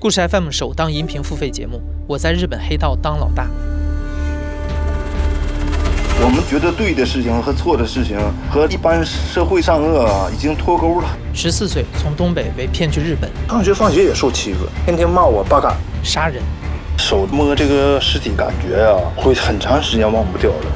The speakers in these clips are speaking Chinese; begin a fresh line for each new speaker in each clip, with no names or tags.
故事 FM 首档音频付费节目，我在日本黑道当老大。
我们觉得对的事情和错的事情和一般社会善恶啊，已经脱钩了。
十四岁从东北被骗去日本，
上学放学也受欺负，天天骂我八嘎。
杀人、
手摸这个尸体，感觉啊，会很长时间忘不掉的。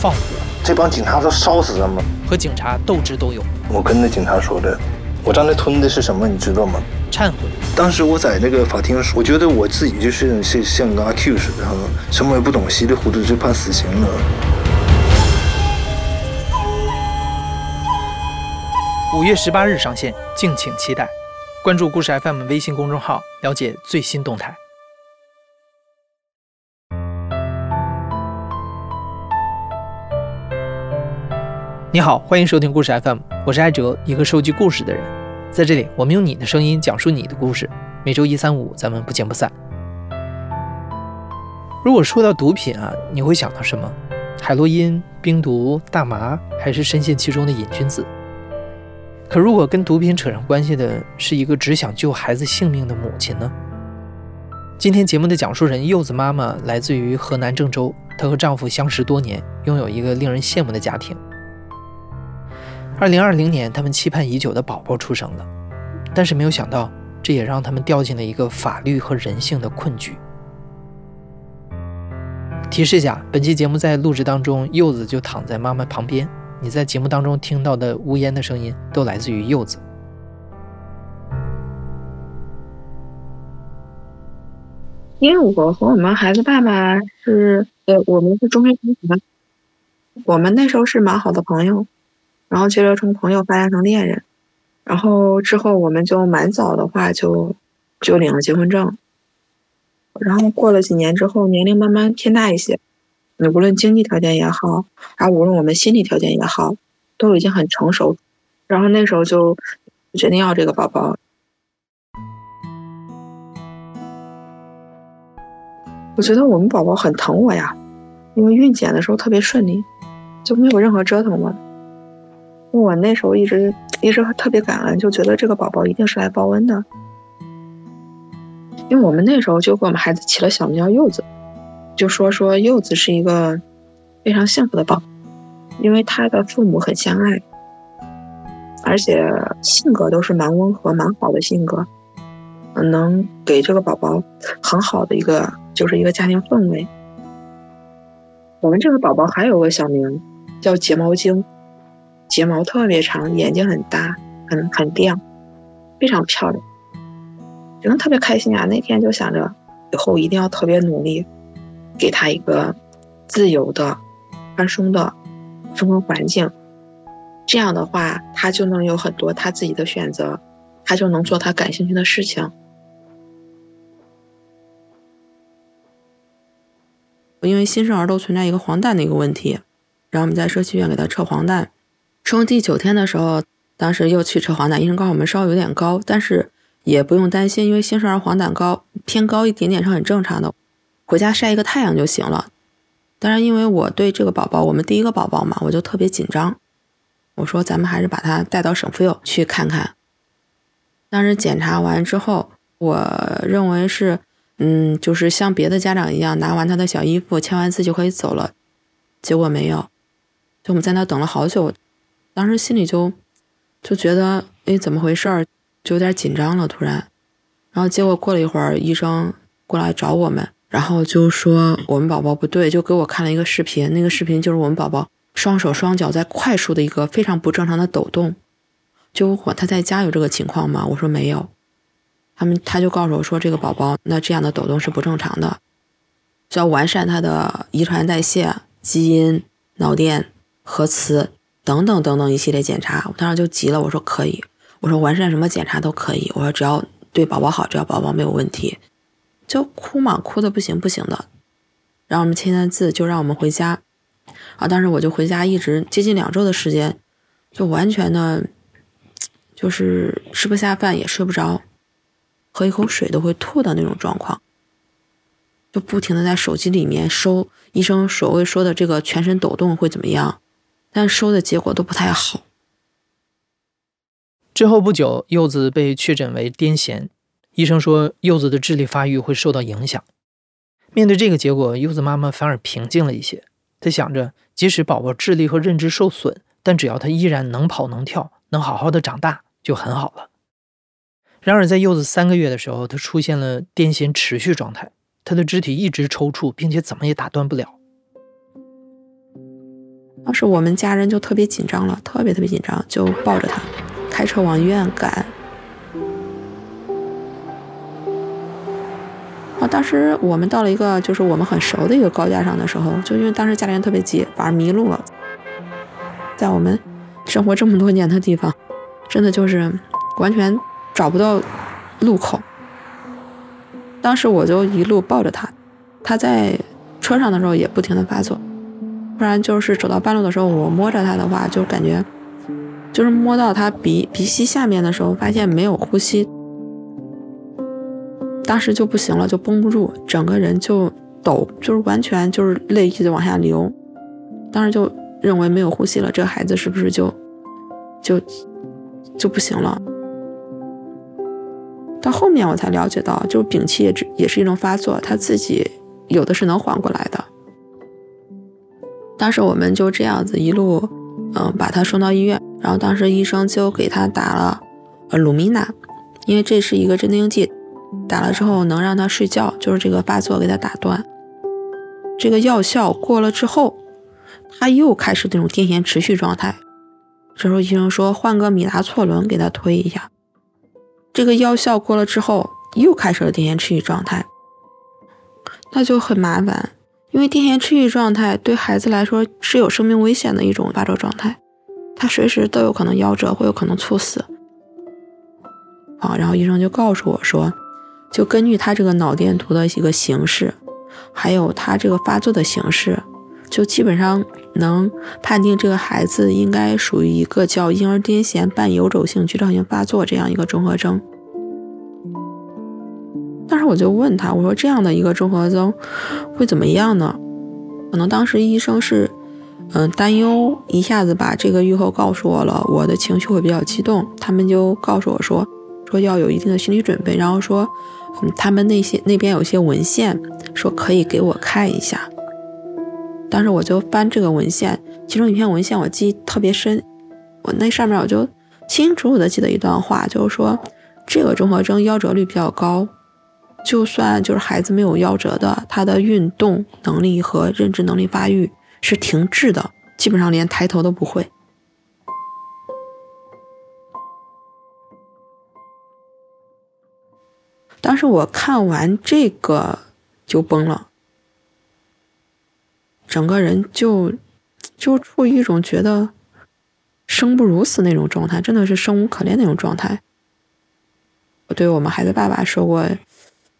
放火，
这帮警察都烧死他们。
和警察斗智斗勇。
我跟那警察说的，我刚才吞的是什么，你知道吗？
忏悔。
当时我在那个法庭，我觉得我自己就是像像个阿 Q 似的，什么也不懂，稀里糊涂就判死刑了。
五月十八日上线，敬请期待。关注故事 FM 微信公众号，了解最新动态。你好，欢迎收听故事 FM，我是艾哲，一个收集故事的人。在这里，我们用你的声音讲述你的故事。每周一、三、五，咱们不见不散。如果说到毒品啊，你会想到什么？海洛因、冰毒、大麻，还是深陷其中的瘾君子？可如果跟毒品扯上关系的是一个只想救孩子性命的母亲呢？今天节目的讲述人柚子妈妈来自于河南郑州，她和丈夫相识多年，拥有一个令人羡慕的家庭。二零二零年，他们期盼已久的宝宝出生了，但是没有想到，这也让他们掉进了一个法律和人性的困局。提示一下，本期节目在录制当中，柚子就躺在妈妈旁边。你在节目当中听到的呜咽的声音，都来自于柚子。
因为我和我们孩子爸爸是，呃，我们是中学同学，我们那时候是蛮好的朋友。然后接着从朋友发展成恋人，然后之后我们就蛮早的话就就领了结婚证，然后过了几年之后，年龄慢慢偏大一些，你无论经济条件也好，啊，无论我们心理条件也好，都已经很成熟，然后那时候就决定要这个宝宝。我觉得我们宝宝很疼我呀，因为孕检的时候特别顺利，就没有任何折腾我。我那时候一直一直特别感恩，就觉得这个宝宝一定是来报恩的。因为我们那时候就给我们孩子起了小名叫柚子，就说说柚子是一个非常幸福的宝，因为他的父母很相爱，而且性格都是蛮温和、蛮好的性格，能给这个宝宝很好的一个就是一个家庭氛围。我们这个宝宝还有个小名叫睫毛精。睫毛特别长，眼睛很大，很很亮，非常漂亮，真的特别开心啊！那天就想着以后一定要特别努力，给他一个自由的、宽松的生活环境。这样的话，他就能有很多他自己的选择，他就能做他感兴趣的事情。
因为新生儿都存在一个黄疸的一个问题，然后我们在社区医院给他测黄疸。生第九天的时候，当时又去测黄疸，医生告诉我们稍微有点高，但是也不用担心，因为新生儿黄疸高偏高一点点是很正常的，回家晒一个太阳就行了。当然，因为我对这个宝宝，我们第一个宝宝嘛，我就特别紧张，我说咱们还是把他带到省妇幼去看看。当时检查完之后，我认为是，嗯，就是像别的家长一样，拿完他的小衣服，签完字就可以走了，结果没有，就我们在那等了好久。当时心里就就觉得，哎，怎么回事儿？就有点紧张了。突然，然后结果过了一会儿，医生过来找我们，然后就说我们宝宝不对，就给我看了一个视频。那个视频就是我们宝宝双手双脚在快速的一个非常不正常的抖动。就我他在家有这个情况吗？我说没有。他们他就告诉我说，这个宝宝那这样的抖动是不正常的，需要完善他的遗传代谢、基因、脑电、核磁。等等等等一系列检查，我当时就急了，我说可以，我说完善什么检查都可以，我说只要对宝宝好，只要宝宝没有问题，就哭嘛，哭的不行不行的，然后我们签签字就让我们回家，啊，当时我就回家，一直接近两周的时间，就完全的，就是吃不下饭也睡不着，喝一口水都会吐的那种状况，就不停的在手机里面收医生所谓说的这个全身抖动会怎么样。但收的结果都不太好。
之后不久，柚子被确诊为癫痫，医生说柚子的智力发育会受到影响。面对这个结果，柚子妈妈反而平静了一些。她想着，即使宝宝智力和认知受损，但只要他依然能跑能跳，能好好的长大，就很好了。然而，在柚子三个月的时候，他出现了癫痫持续状态，他的肢体一直抽搐，并且怎么也打断不了。
当时我们家人就特别紧张了，特别特别紧张，就抱着他，开车往医院赶。啊，当时我们到了一个就是我们很熟的一个高架上的时候，就因为当时家里人特别急，反而迷路了。在我们生活这么多年的地方，真的就是完全找不到路口。当时我就一路抱着他，他在车上的时候也不停的发作，不然就是走到半路的时候，我摸着他的话，就感觉就是摸到他鼻鼻息下面的时候，发现没有呼吸。当时就不行了，就绷不住，整个人就抖，就是完全就是泪一直往下流。当时就认为没有呼吸了，这个孩子是不是就就就不行了？到后面我才了解到，就是屏气也只也是一种发作，他自己有的是能缓过来的。当时我们就这样子一路嗯把他送到医院，然后当时医生就给他打了呃鲁米娜，因为这是一个镇定剂。打了之后能让他睡觉，就是这个发作给他打断。这个药效过了之后，他又开始那种癫痫持续状态。这时候医生说换个米达唑仑给他推一下。这个药效过了之后，又开始了癫痫持续状态，那就很麻烦，因为癫痫持续状态对孩子来说是有生命危险的一种发作状态，他随时都有可能夭折，会有可能猝死。啊，然后医生就告诉我说。就根据他这个脑电图的一个形式，还有他这个发作的形式，就基本上能判定这个孩子应该属于一个叫婴儿癫痫半游走性局灶性发作这样一个综合征。当时我就问他，我说这样的一个综合征会怎么样呢？可能当时医生是嗯担忧一下子把这个预后告诉我了，我的情绪会比较激动，他们就告诉我说说要有一定的心理准备，然后说。嗯他们那些那边有些文献说可以给我看一下，当时我就翻这个文献，其中一篇文献我记忆特别深，我那上面我就清清楚楚的记得一段话，就是说这个综合征夭折率比较高，就算就是孩子没有夭折的，他的运动能力和认知能力发育是停滞的，基本上连抬头都不会。当时我看完这个就崩了，整个人就就处于一种觉得生不如死那种状态，真的是生无可恋那种状态。我对我们孩子爸爸说过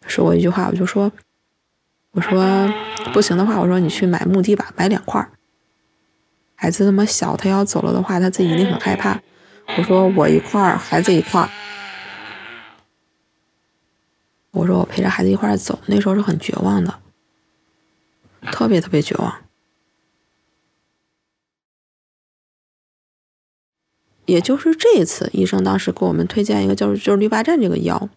说过一句话，我就说我说不行的话，我说你去买木地吧，买两块孩子那么小，他要走了的话，他自己一定很害怕。我说我一块儿，孩子一块儿。我说我陪着孩子一块儿走，那时候是很绝望的，特别特别绝望。也就是这一次，医生当时给我们推荐一个就是就是氯巴站这个药，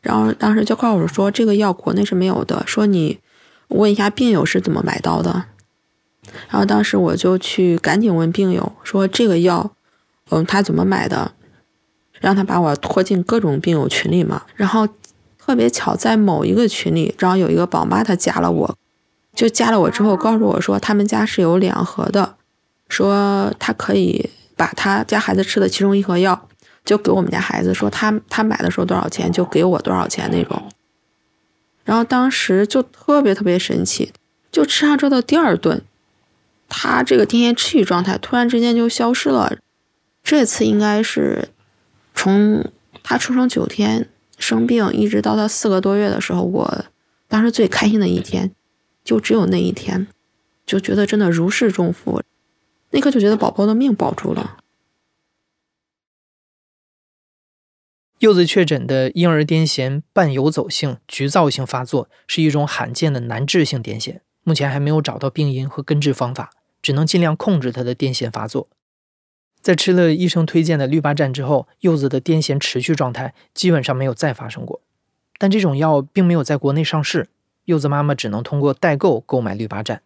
然后当时就告诉我说这个药国内是没有的，说你问一下病友是怎么买到的。然后当时我就去赶紧问病友说这个药，嗯，他怎么买的？让他把我拖进各种病友群里嘛，然后。特别巧，在某一个群里，然后有一个宝妈，她加了我，就加了我之后，告诉我说他们家是有两盒的，说他可以把他家孩子吃的其中一盒药，就给我们家孩子，说他他买的时候多少钱，就给我多少钱那种。然后当时就特别特别神奇，就吃上之后的第二顿，他这个癫痫持续状态突然之间就消失了。这次应该是从他出生九天。生病一直到他四个多月的时候，我当时最开心的一天，就只有那一天，就觉得真的如释重负，那刻就觉得宝宝的命保住了。
柚子确诊的婴儿癫痫伴游走性局灶性发作是一种罕见的难治性癫痫，目前还没有找到病因和根治方法，只能尽量控制他的癫痫发作。在吃了医生推荐的氯巴站之后，柚子的癫痫持续状态基本上没有再发生过。但这种药并没有在国内上市，柚子妈妈只能通过代购购买氯巴占。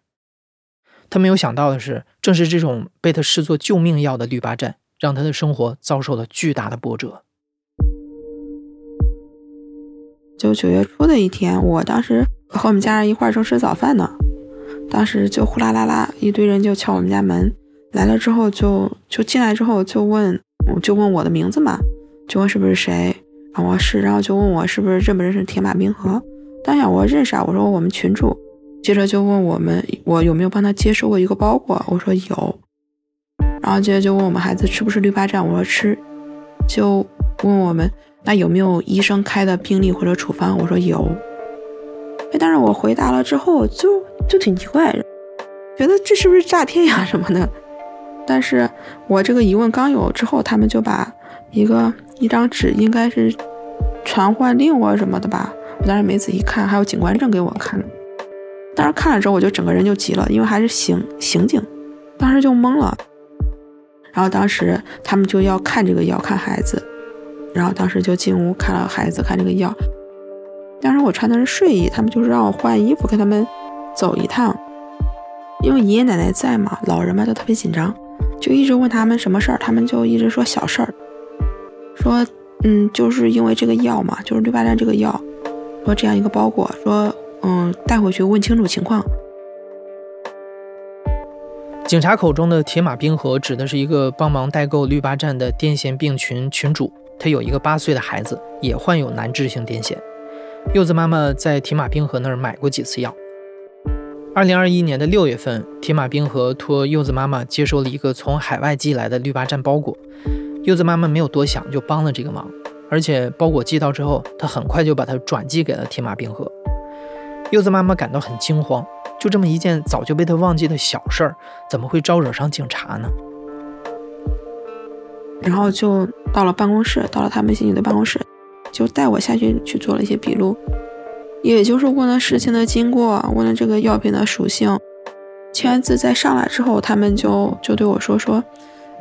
她没有想到的是，正是这种被她视作救命药的氯巴占，让她的生活遭受了巨大的波折。
就九月初的一天，我当时和我们家人一块儿正吃早饭呢，当时就呼啦啦啦一堆人就敲我们家门，来了之后就就进来之后就问就问我的名字嘛，就问是不是谁，然后是，然后就问我是不是认不认识铁马冰河，当想我认识啊，我说我们群主，接着就问我们我有没有帮他接收过一个包裹，我说有，然后接着就问我们孩子吃不吃绿巴占，我说吃，就问我们。那有没有医生开的病历或者处方？我说有。哎，但是我回答了之后，就就挺奇怪，觉得这是不是诈骗呀什么的？但是我这个疑问刚有之后，他们就把一个一张纸，应该是传唤令或什么的吧，我当时没仔细看，还有警官证给我看。当时看了之后，我就整个人就急了，因为还是刑刑警，当时就懵了。然后当时他们就要看这个药，看孩子。然后当时就进屋看了孩子，看这个药。当时我穿的是睡衣，他们就是让我换衣服，跟他们走一趟。因为爷爷奶奶在嘛，老人嘛都特别紧张，就一直问他们什么事儿，他们就一直说小事儿，说嗯，就是因为这个药嘛，就是绿巴站这个药，说这样一个包裹，说嗯带回去问清楚情况。
警察口中的铁马冰河指的是一个帮忙代购绿巴站的癫痫病群群主。他有一个八岁的孩子，也患有难治性癫痫。柚子妈妈在铁马冰河那儿买过几次药。二零二一年的六月份，铁马冰河托柚子妈妈接收了一个从海外寄来的绿巴占包裹。柚子妈妈没有多想，就帮了这个忙。而且包裹寄到之后，她很快就把它转寄给了铁马冰河。柚子妈妈感到很惊慌，就这么一件早就被她忘记的小事儿，怎么会招惹上警察呢？
然后就到了办公室，到了他们刑警的办公室，就带我下去去做了一些笔录，也就是问了事情的经过，问了这个药品的属性，签完字再上来之后，他们就就对我说说，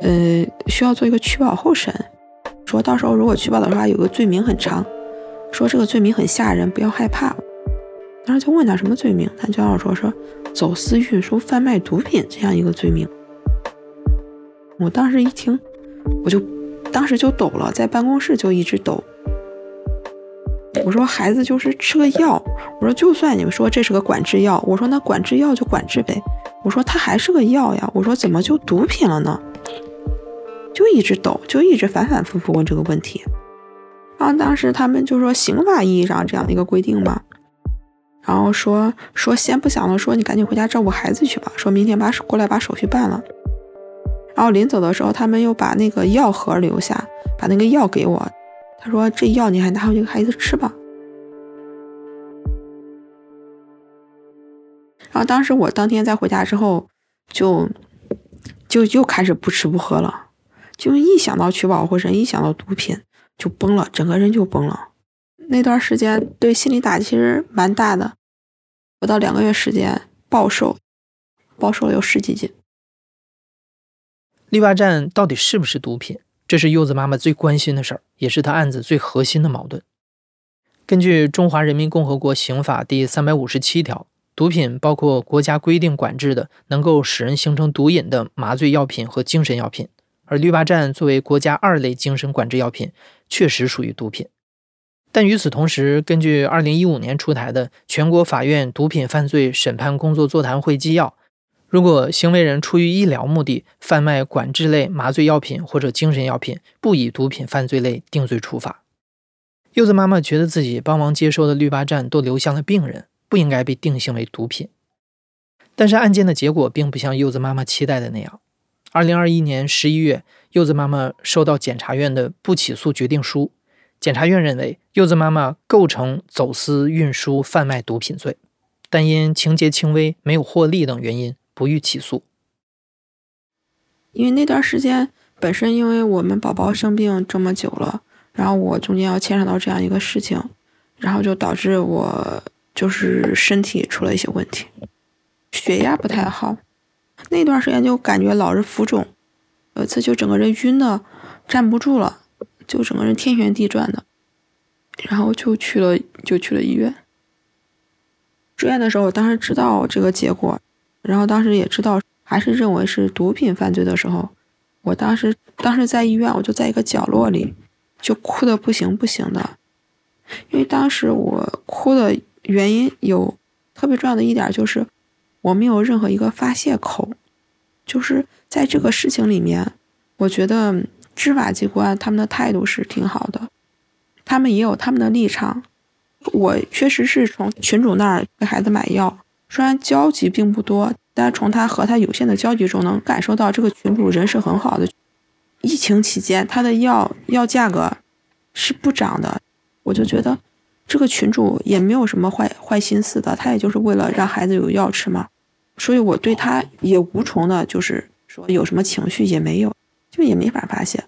呃，需要做一个取保候审，说到时候如果取保的话，有个罪名很长，说这个罪名很吓人，不要害怕。当时就问他什么罪名，他就让我说说走私、运输、贩卖毒品这样一个罪名。我当时一听。我就当时就抖了，在办公室就一直抖。我说孩子就是吃个药，我说就算你们说这是个管制药，我说那管制药就管制呗。我说他还是个药呀，我说怎么就毒品了呢？就一直抖，就一直反反复复问这个问题。然后当时他们就说刑法意义上这样的一个规定嘛，然后说说先不想了，说你赶紧回家照顾孩子去吧，说明天把手过来把手续办了。然后临走的时候，他们又把那个药盒留下，把那个药给我。他说：“这药你还拿回去给孩子吃吧。”然后当时我当天在回家之后，就就又开始不吃不喝了，就一想到取保护神，一想到毒品就崩了，整个人就崩了。那段时间对心理打击其实蛮大的，不到两个月时间暴瘦，暴瘦了有十几斤。
氯巴占到底是不是毒品？这是柚子妈妈最关心的事儿，也是她案子最核心的矛盾。根据《中华人民共和国刑法》第三百五十七条，毒品包括国家规定管制的能够使人形成毒瘾的麻醉药品和精神药品，而氯巴占作为国家二类精神管制药品，确实属于毒品。但与此同时，根据二零一五年出台的《全国法院毒品犯罪审判工作座谈会纪要》。如果行为人出于医疗目的贩卖管制类麻醉药品或者精神药品，不以毒品犯罪类定罪处罚。柚子妈妈觉得自己帮忙接收的氯巴占都流向了病人，不应该被定性为毒品。但是案件的结果并不像柚子妈妈期待的那样。二零二一年十一月，柚子妈妈收到检察院的不起诉决定书，检察院认为柚子妈妈构成走私、运输、贩卖毒品罪，但因情节轻微、没有获利等原因。不予起诉，
因为那段时间本身因为我们宝宝生病这么久了，然后我中间要牵扯到这样一个事情，然后就导致我就是身体出了一些问题，血压不太好，那段时间就感觉老是浮肿，有一次就整个人晕的站不住了，就整个人天旋地转的，然后就去了就去了医院。住院的时候，我当时知道这个结果，然后当时也知道还是认为是毒品犯罪的时候，我当时当时在医院，我就在一个角落里，就哭的不行不行的，因为当时我哭的原因有特别重要的一点就是我没有任何一个发泄口，就是在这个事情里面，我觉得执法机关他们的态度是挺好的，他们也有他们的立场。我确实是从群主那儿给孩子买药，虽然交集并不多，但从他和他有限的交集中，能感受到这个群主人是很好的。疫情期间，他的药药价格是不涨的，我就觉得这个群主也没有什么坏坏心思的，他也就是为了让孩子有药吃嘛。所以我对他也无从的，就是说有什么情绪也没有，就也没法发泄。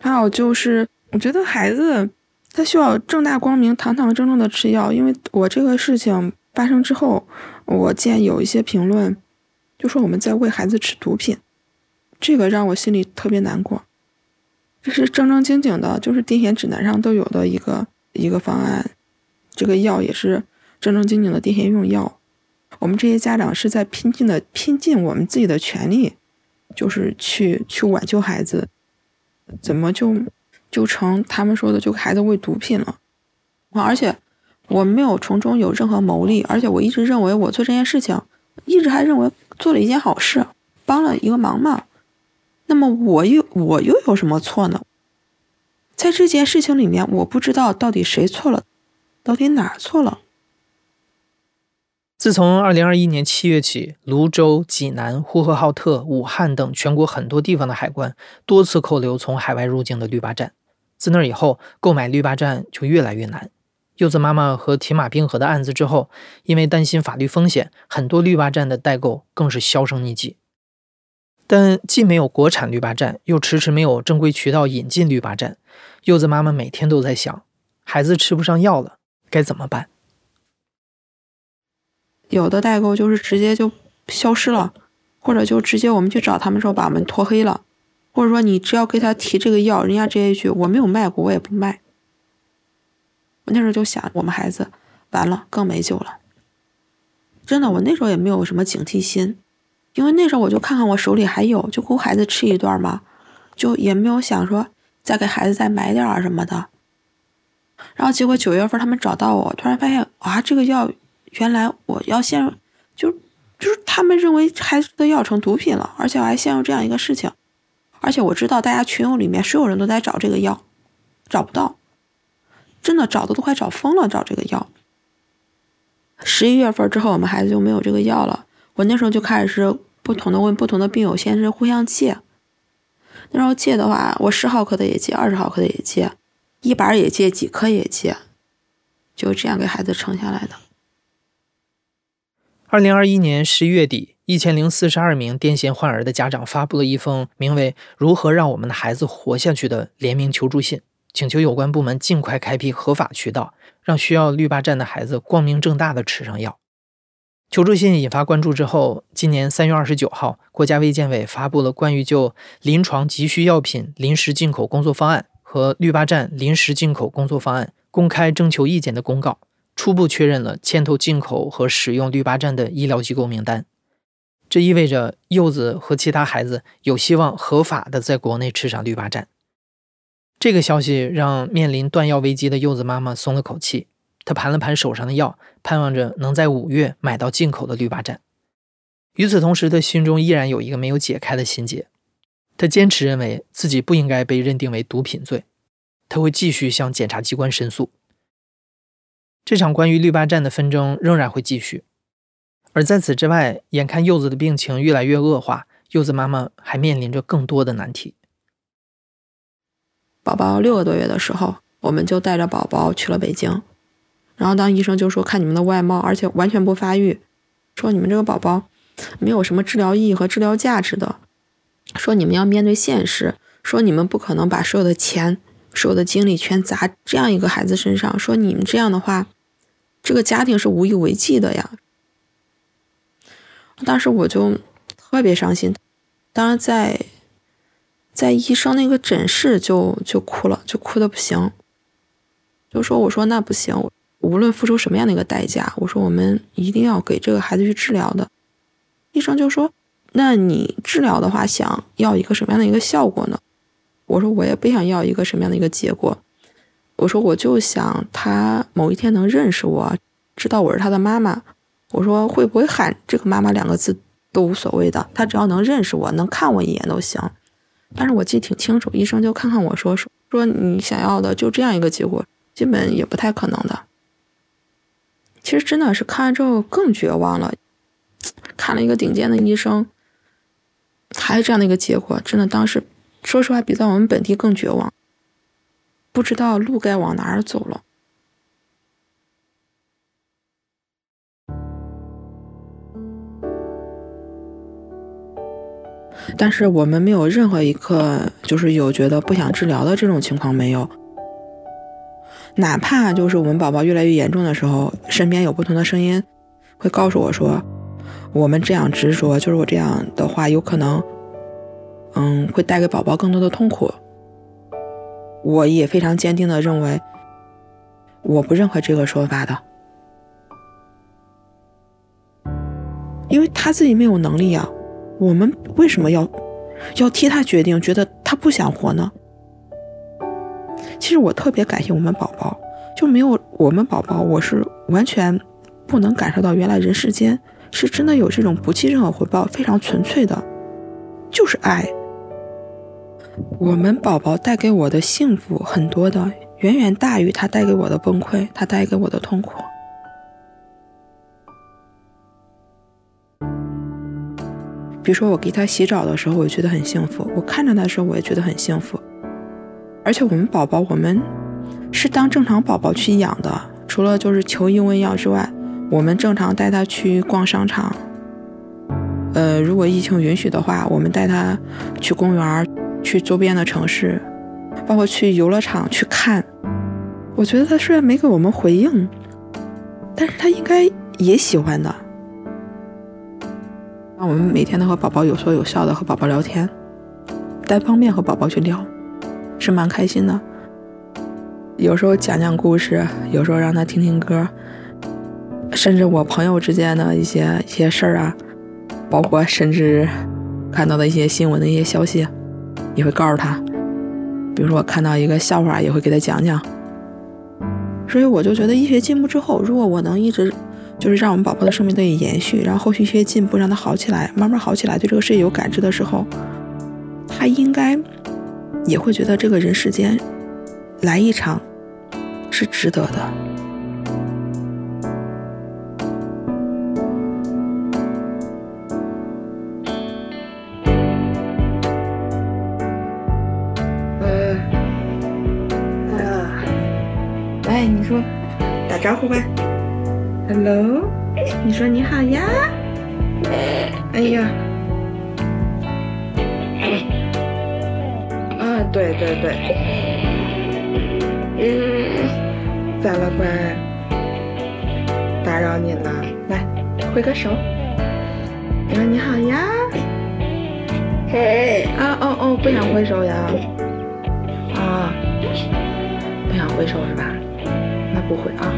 还有就是，我觉得孩子。他需要正大光明、堂堂正正的吃药，因为我这个事情发生之后，我见有一些评论，就说我们在喂孩子吃毒品，这个让我心里特别难过。这是正正经经的，就是癫痫指南上都有的一个一个方案，这个药也是正正经经的癫痫用药。我们这些家长是在拼尽的拼尽我们自己的全力，就是去去挽救孩子，怎么就？就成他们说的，就孩子喂毒品了，而且我没有从中有任何牟利，而且我一直认为我做这件事情，一直还认为做了一件好事，帮了一个忙嘛。那么我又我又有什么错呢？在这件事情里面，我不知道到底谁错了，到底哪错了。
自从二零二一年七月起，泸州、济南、呼和浩特、武汉等全国很多地方的海关多次扣留从海外入境的绿巴站。自那以后，购买绿巴站就越来越难。柚子妈妈和铁马冰河的案子之后，因为担心法律风险，很多绿巴站的代购更是销声匿迹。但既没有国产绿巴站，又迟迟没有正规渠道引进绿巴站，柚子妈妈每天都在想：孩子吃不上药了，该怎么办？
有的代购就是直接就消失了，或者就直接我们去找他们时候把我们拖黑了。或者说，你只要给他提这个药，人家直接一句“我没有卖过，我也不卖”。我那时候就想，我们孩子完了，更没救了。真的，我那时候也没有什么警惕心，因为那时候我就看看我手里还有，就给我孩子吃一段嘛，就也没有想说再给孩子再买点儿什么的。然后结果九月份他们找到我，突然发现啊，这个药原来我要陷入，就就是他们认为孩子的药成毒品了，而且我还陷入这样一个事情。而且我知道，大家群友里面所有人都在找这个药，找不到，真的找的都快找疯了，找这个药。十一月份之后，我们孩子就没有这个药了。我那时候就开始是不同的问不同的病友，先是互相借。那时候借的话，我十毫克的也借，二十毫克的也借，一板也借，几颗也借，就这样给孩子撑下来的。
二零二一年十一月底。一千零四十二名癫痫患儿的家长发布了一封名为《如何让我们的孩子活下去》的联名求助信，请求有关部门尽快开辟合法渠道，让需要绿巴站的孩子光明正大的吃上药。求助信引发关注之后，今年三月二十九号，国家卫健委发布了关于就临床急需药品临时进口工作方案和绿巴站临时进口工作方案公开征求意见的公告，初步确认了牵头进口和使用绿巴站的医疗机构名单。这意味着柚子和其他孩子有希望合法的在国内吃上绿巴站。这个消息让面临断药危机的柚子妈妈松了口气。她盘了盘手上的药，盼望着能在五月买到进口的绿巴站。与此同时，她心中依然有一个没有解开的心结。她坚持认为自己不应该被认定为毒品罪。她会继续向检察机关申诉。这场关于绿巴站的纷争仍然会继续。而在此之外，眼看柚子的病情越来越恶化，柚子妈妈还面临着更多的难题。
宝宝六个多月的时候，我们就带着宝宝去了北京，然后当医生就说看你们的外貌，而且完全不发育，说你们这个宝宝没有什么治疗意义和治疗价值的，说你们要面对现实，说你们不可能把所有的钱、所有的精力全砸这样一个孩子身上，说你们这样的话，这个家庭是无以为继的呀。当时我就特别伤心。当然，在在医生那个诊室就就哭了，就哭的不行，就说我说那不行，无论付出什么样的一个代价，我说我们一定要给这个孩子去治疗的。医生就说，那你治疗的话，想要一个什么样的一个效果呢？我说我也不想要一个什么样的一个结果，我说我就想他某一天能认识我，知道我是他的妈妈。我说会不会喊这个妈妈两个字都无所谓的，他只要能认识我，能看我一眼都行。但是我记得挺清楚，医生就看看我说说说你想要的就这样一个结果，基本也不太可能的。其实真的是看完之后更绝望了，看了一个顶尖的医生，还是这样的一个结果，真的当时说实话比在我们本地更绝望，不知道路该往哪儿走了。但是我们没有任何一刻就是有觉得不想治疗的这种情况没有，哪怕就是我们宝宝越来越严重的时候，身边有不同的声音会告诉我说，我们这样执着，就是我这样的话有可能，嗯，会带给宝宝更多的痛苦。我也非常坚定的认为，我不认可这个说法的，因为他自己没有能力啊。我们为什么要要替他决定？觉得他不想活呢？其实我特别感谢我们宝宝，就没有我们宝宝，我是完全不能感受到原来人世间是真的有这种不计任何回报、非常纯粹的，就是爱。我们宝宝带给我的幸福很多的，远远大于他带给我的崩溃，他带给我的痛苦。比如说，我给他洗澡的时候，我觉得很幸福；我看着他的时候，我也觉得很幸福。而且我们宝宝，我们是当正常宝宝去养的，除了就是求医问药之外，我们正常带他去逛商场。呃，如果疫情允许的话，我们带他去公园，去周边的城市，包括去游乐场去看。我觉得他虽然没给我们回应，但是他应该也喜欢的。那我们每天都和宝宝有说有笑的和宝宝聊天，单方面和宝宝去聊，是蛮开心的。有时候讲讲故事，有时候让他听听歌，甚至我朋友之间的一些一些事儿啊，包括甚至看到的一些新闻的一些消息，也会告诉他。比如说我看到一个笑话，也会给他讲讲。所以我就觉得医学进步之后，如果我能一直。就是让我们宝宝的生命得以延续，然后后续一些进步，让他好起来，慢慢好起来，对这个世界有感知的时候，他应该也会觉得这个人世间来一场是值得的。招呼吧。Hello，你说你好呀？哎呀，啊，对对对，嗯，咋了乖？打扰你了，来挥个手。你说你好呀？嘿，啊哦哦，不想挥手呀？啊，不想挥手是吧？不会啊。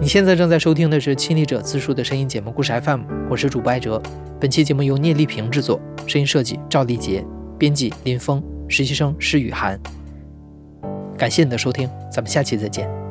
你现在正在收听的是亲历者自述的声音节目《故事 FM》，我是主播艾哲。本期节目由聂丽萍制作，声音设计赵丽杰，编辑林峰，实习生施雨涵。感谢你的收听，咱们下期再见。